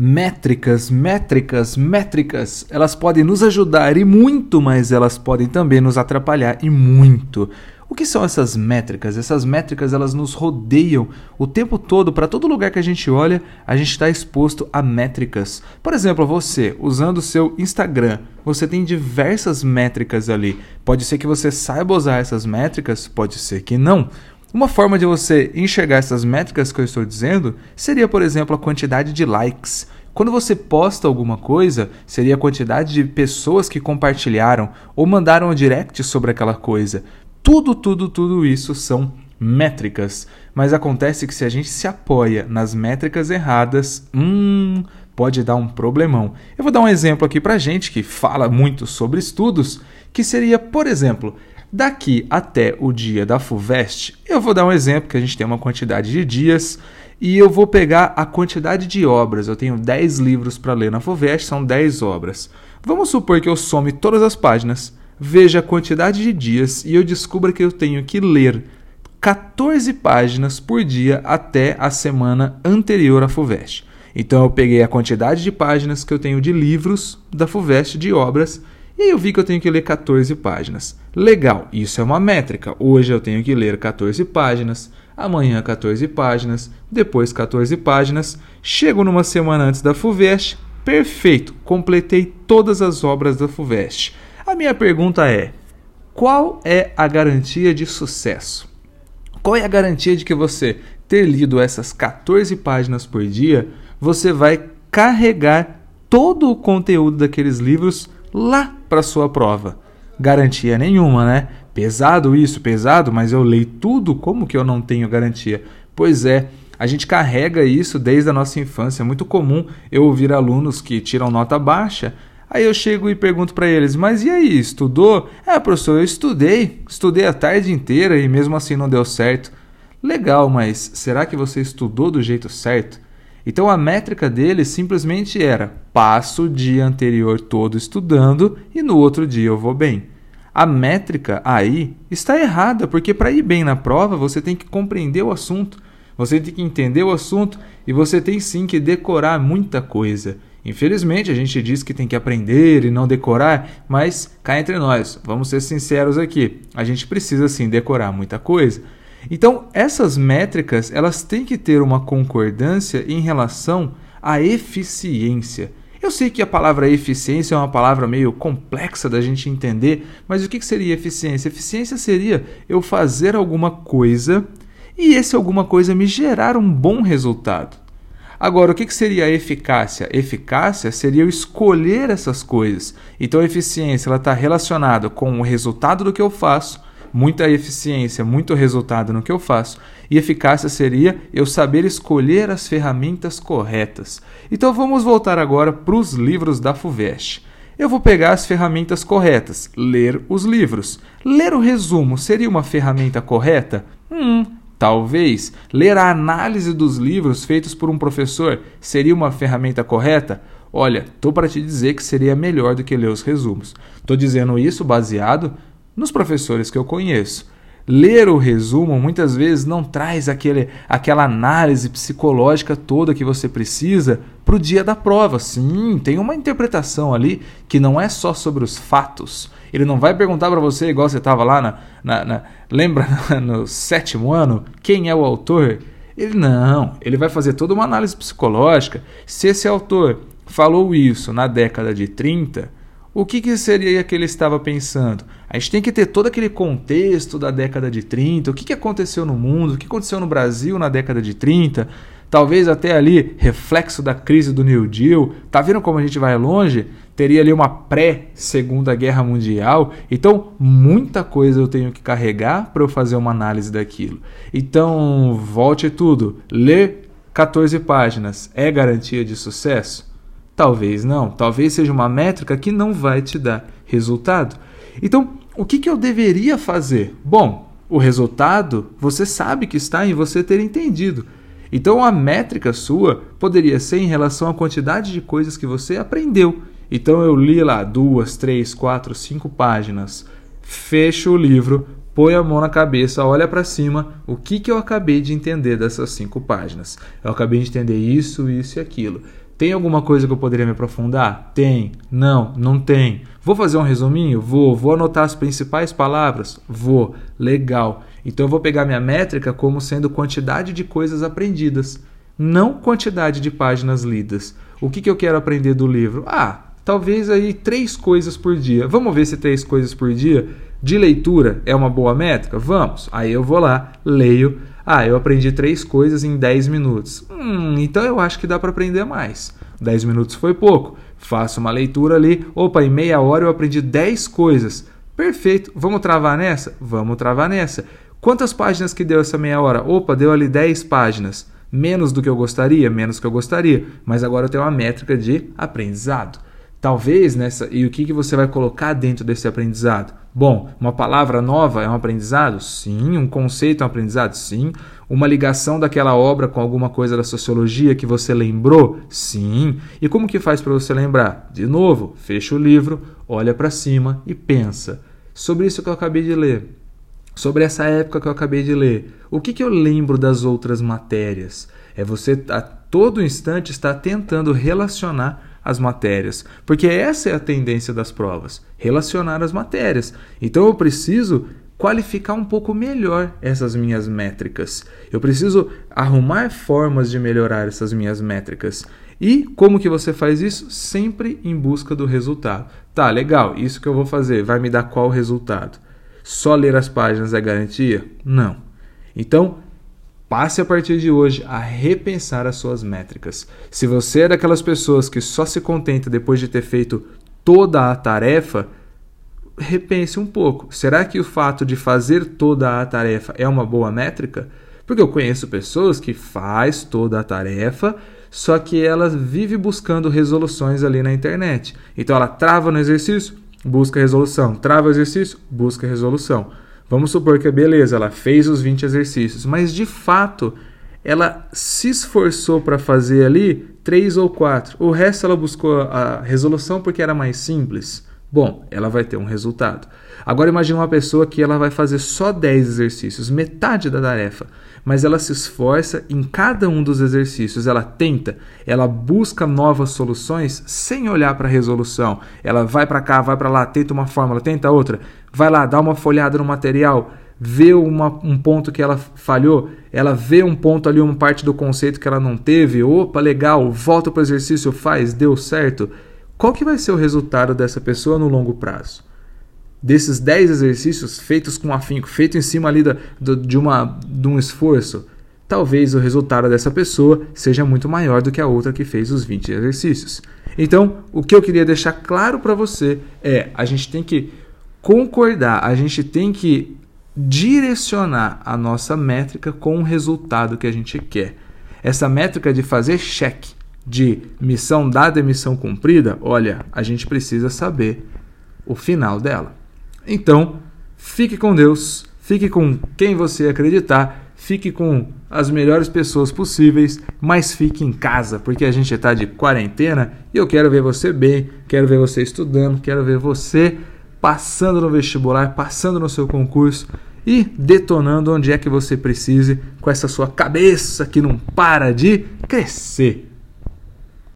Métricas, métricas, métricas, elas podem nos ajudar e muito, mas elas podem também nos atrapalhar e muito. O que são essas métricas? Essas métricas elas nos rodeiam o tempo todo, para todo lugar que a gente olha, a gente está exposto a métricas. Por exemplo, você, usando o seu Instagram, você tem diversas métricas ali. Pode ser que você saiba usar essas métricas, pode ser que não. Uma forma de você enxergar essas métricas que eu estou dizendo seria, por exemplo, a quantidade de likes. Quando você posta alguma coisa, seria a quantidade de pessoas que compartilharam ou mandaram um direct sobre aquela coisa. Tudo, tudo, tudo isso são métricas. Mas acontece que se a gente se apoia nas métricas erradas, hum, pode dar um problemão. Eu vou dar um exemplo aqui pra gente que fala muito sobre estudos, que seria, por exemplo, Daqui até o dia da FUVEST, eu vou dar um exemplo que a gente tem uma quantidade de dias e eu vou pegar a quantidade de obras. Eu tenho 10 livros para ler na FUVEST, são 10 obras. Vamos supor que eu some todas as páginas, veja a quantidade de dias e eu descubra que eu tenho que ler 14 páginas por dia até a semana anterior à FUVEST. Então eu peguei a quantidade de páginas que eu tenho de livros da FUVEST de obras e aí eu vi que eu tenho que ler 14 páginas. Legal, isso é uma métrica. Hoje eu tenho que ler 14 páginas, amanhã 14 páginas, depois 14 páginas. Chego numa semana antes da FUVEST, perfeito, completei todas as obras da FUVEST. A minha pergunta é: qual é a garantia de sucesso? Qual é a garantia de que você ter lido essas 14 páginas por dia, você vai carregar todo o conteúdo daqueles livros lá para sua prova. Garantia nenhuma, né? Pesado isso, pesado, mas eu leio tudo, como que eu não tenho garantia? Pois é, a gente carrega isso desde a nossa infância. É muito comum eu ouvir alunos que tiram nota baixa. Aí eu chego e pergunto para eles: Mas e aí, estudou? É, professor, eu estudei. Estudei a tarde inteira e mesmo assim não deu certo. Legal, mas será que você estudou do jeito certo? Então a métrica dele simplesmente era: passo o dia anterior todo estudando e no outro dia eu vou bem. A métrica aí está errada, porque para ir bem na prova você tem que compreender o assunto, você tem que entender o assunto e você tem sim que decorar muita coisa. Infelizmente, a gente diz que tem que aprender e não decorar, mas cá entre nós, vamos ser sinceros aqui, a gente precisa sim decorar muita coisa. Então, essas métricas, elas têm que ter uma concordância em relação à eficiência. Eu sei que a palavra eficiência é uma palavra meio complexa da gente entender, mas o que seria eficiência? Eficiência seria eu fazer alguma coisa e esse alguma coisa me gerar um bom resultado. Agora, o que seria eficácia? Eficácia seria eu escolher essas coisas. Então, a eficiência está relacionada com o resultado do que eu faço muita eficiência, muito resultado no que eu faço. E eficácia seria eu saber escolher as ferramentas corretas. Então vamos voltar agora para os livros da FUVEST. Eu vou pegar as ferramentas corretas, ler os livros. Ler o resumo seria uma ferramenta correta? Hum, talvez. Ler a análise dos livros feitos por um professor seria uma ferramenta correta? Olha, tô para te dizer que seria melhor do que ler os resumos. Tô dizendo isso baseado nos professores que eu conheço. Ler o resumo muitas vezes não traz aquele, aquela análise psicológica toda que você precisa para o dia da prova. Sim, tem uma interpretação ali que não é só sobre os fatos. Ele não vai perguntar para você, igual você estava lá na, na, na, Lembra no sétimo ano? Quem é o autor? Ele não, ele vai fazer toda uma análise psicológica. Se esse autor falou isso na década de 30, o que, que seria que ele estava pensando? A gente tem que ter todo aquele contexto da década de 30, o que, que aconteceu no mundo, o que aconteceu no Brasil na década de 30, talvez até ali reflexo da crise do New Deal. Tá vendo como a gente vai longe? Teria ali uma pré-segunda guerra mundial. Então, muita coisa eu tenho que carregar para eu fazer uma análise daquilo. Então, volte tudo. Ler 14 páginas é garantia de sucesso? Talvez não. Talvez seja uma métrica que não vai te dar resultado. Então, o que, que eu deveria fazer? Bom, o resultado você sabe que está em você ter entendido. Então, a métrica sua poderia ser em relação à quantidade de coisas que você aprendeu. Então, eu li lá duas, três, quatro, cinco páginas, fecho o livro, põe a mão na cabeça, olha para cima, o que, que eu acabei de entender dessas cinco páginas? Eu acabei de entender isso, isso e aquilo Tem alguma coisa que eu poderia me aprofundar? Tem. Não, não tem. Vou fazer um resuminho? Vou. Vou anotar as principais palavras? Vou. Legal. Então eu vou pegar minha métrica como sendo quantidade de coisas aprendidas, não quantidade de páginas lidas. O que, que eu quero aprender do livro? Ah, talvez aí três coisas por dia. Vamos ver se três coisas por dia de leitura é uma boa métrica? Vamos. Aí eu vou lá, leio. Ah, eu aprendi três coisas em 10 minutos. Hum, então eu acho que dá para aprender mais. 10 minutos foi pouco. Faço uma leitura ali. Opa, em meia hora eu aprendi 10 coisas. Perfeito. Vamos travar nessa? Vamos travar nessa. Quantas páginas que deu essa meia hora? Opa, deu ali 10 páginas. Menos do que eu gostaria? Menos do que eu gostaria. Mas agora eu tenho uma métrica de aprendizado. Talvez nessa. E o que, que você vai colocar dentro desse aprendizado? Bom, uma palavra nova é um aprendizado? Sim. Um conceito é um aprendizado? Sim. Uma ligação daquela obra com alguma coisa da sociologia que você lembrou? Sim. E como que faz para você lembrar? De novo, fecha o livro, olha para cima e pensa sobre isso que eu acabei de ler. Sobre essa época que eu acabei de ler. O que, que eu lembro das outras matérias? É você a todo instante estar tentando relacionar as matérias, porque essa é a tendência das provas, relacionar as matérias. Então eu preciso qualificar um pouco melhor essas minhas métricas. Eu preciso arrumar formas de melhorar essas minhas métricas. E como que você faz isso? Sempre em busca do resultado. Tá, legal, isso que eu vou fazer vai me dar qual resultado? Só ler as páginas é garantia? Não. Então, Passe a partir de hoje a repensar as suas métricas. Se você é daquelas pessoas que só se contenta depois de ter feito toda a tarefa, repense um pouco. Será que o fato de fazer toda a tarefa é uma boa métrica? Porque eu conheço pessoas que faz toda a tarefa, só que ela vive buscando resoluções ali na internet. Então ela trava no exercício, busca resolução, trava o exercício, busca resolução. Vamos supor que, beleza, ela fez os 20 exercícios, mas de fato ela se esforçou para fazer ali três ou quatro. O resto ela buscou a resolução porque era mais simples. Bom, ela vai ter um resultado. Agora imagine uma pessoa que ela vai fazer só 10 exercícios, metade da tarefa mas ela se esforça em cada um dos exercícios, ela tenta, ela busca novas soluções sem olhar para a resolução. Ela vai para cá, vai para lá, tenta uma fórmula, tenta outra, vai lá, dá uma folhada no material, vê uma, um ponto que ela falhou, ela vê um ponto ali, uma parte do conceito que ela não teve, opa, legal, volta para o exercício, faz, deu certo. Qual que vai ser o resultado dessa pessoa no longo prazo? desses 10 exercícios feitos com afinco, feito em cima ali da, do, de, uma, de um esforço, talvez o resultado dessa pessoa seja muito maior do que a outra que fez os 20 exercícios. Então, o que eu queria deixar claro para você é: a gente tem que concordar, a gente tem que direcionar a nossa métrica com o resultado que a gente quer. Essa métrica de fazer cheque de missão dada e missão cumprida, olha, a gente precisa saber o final dela. Então, fique com Deus, fique com quem você acreditar, fique com as melhores pessoas possíveis, mas fique em casa, porque a gente está de quarentena e eu quero ver você bem, quero ver você estudando, quero ver você passando no vestibular, passando no seu concurso e detonando onde é que você precise com essa sua cabeça que não para de crescer.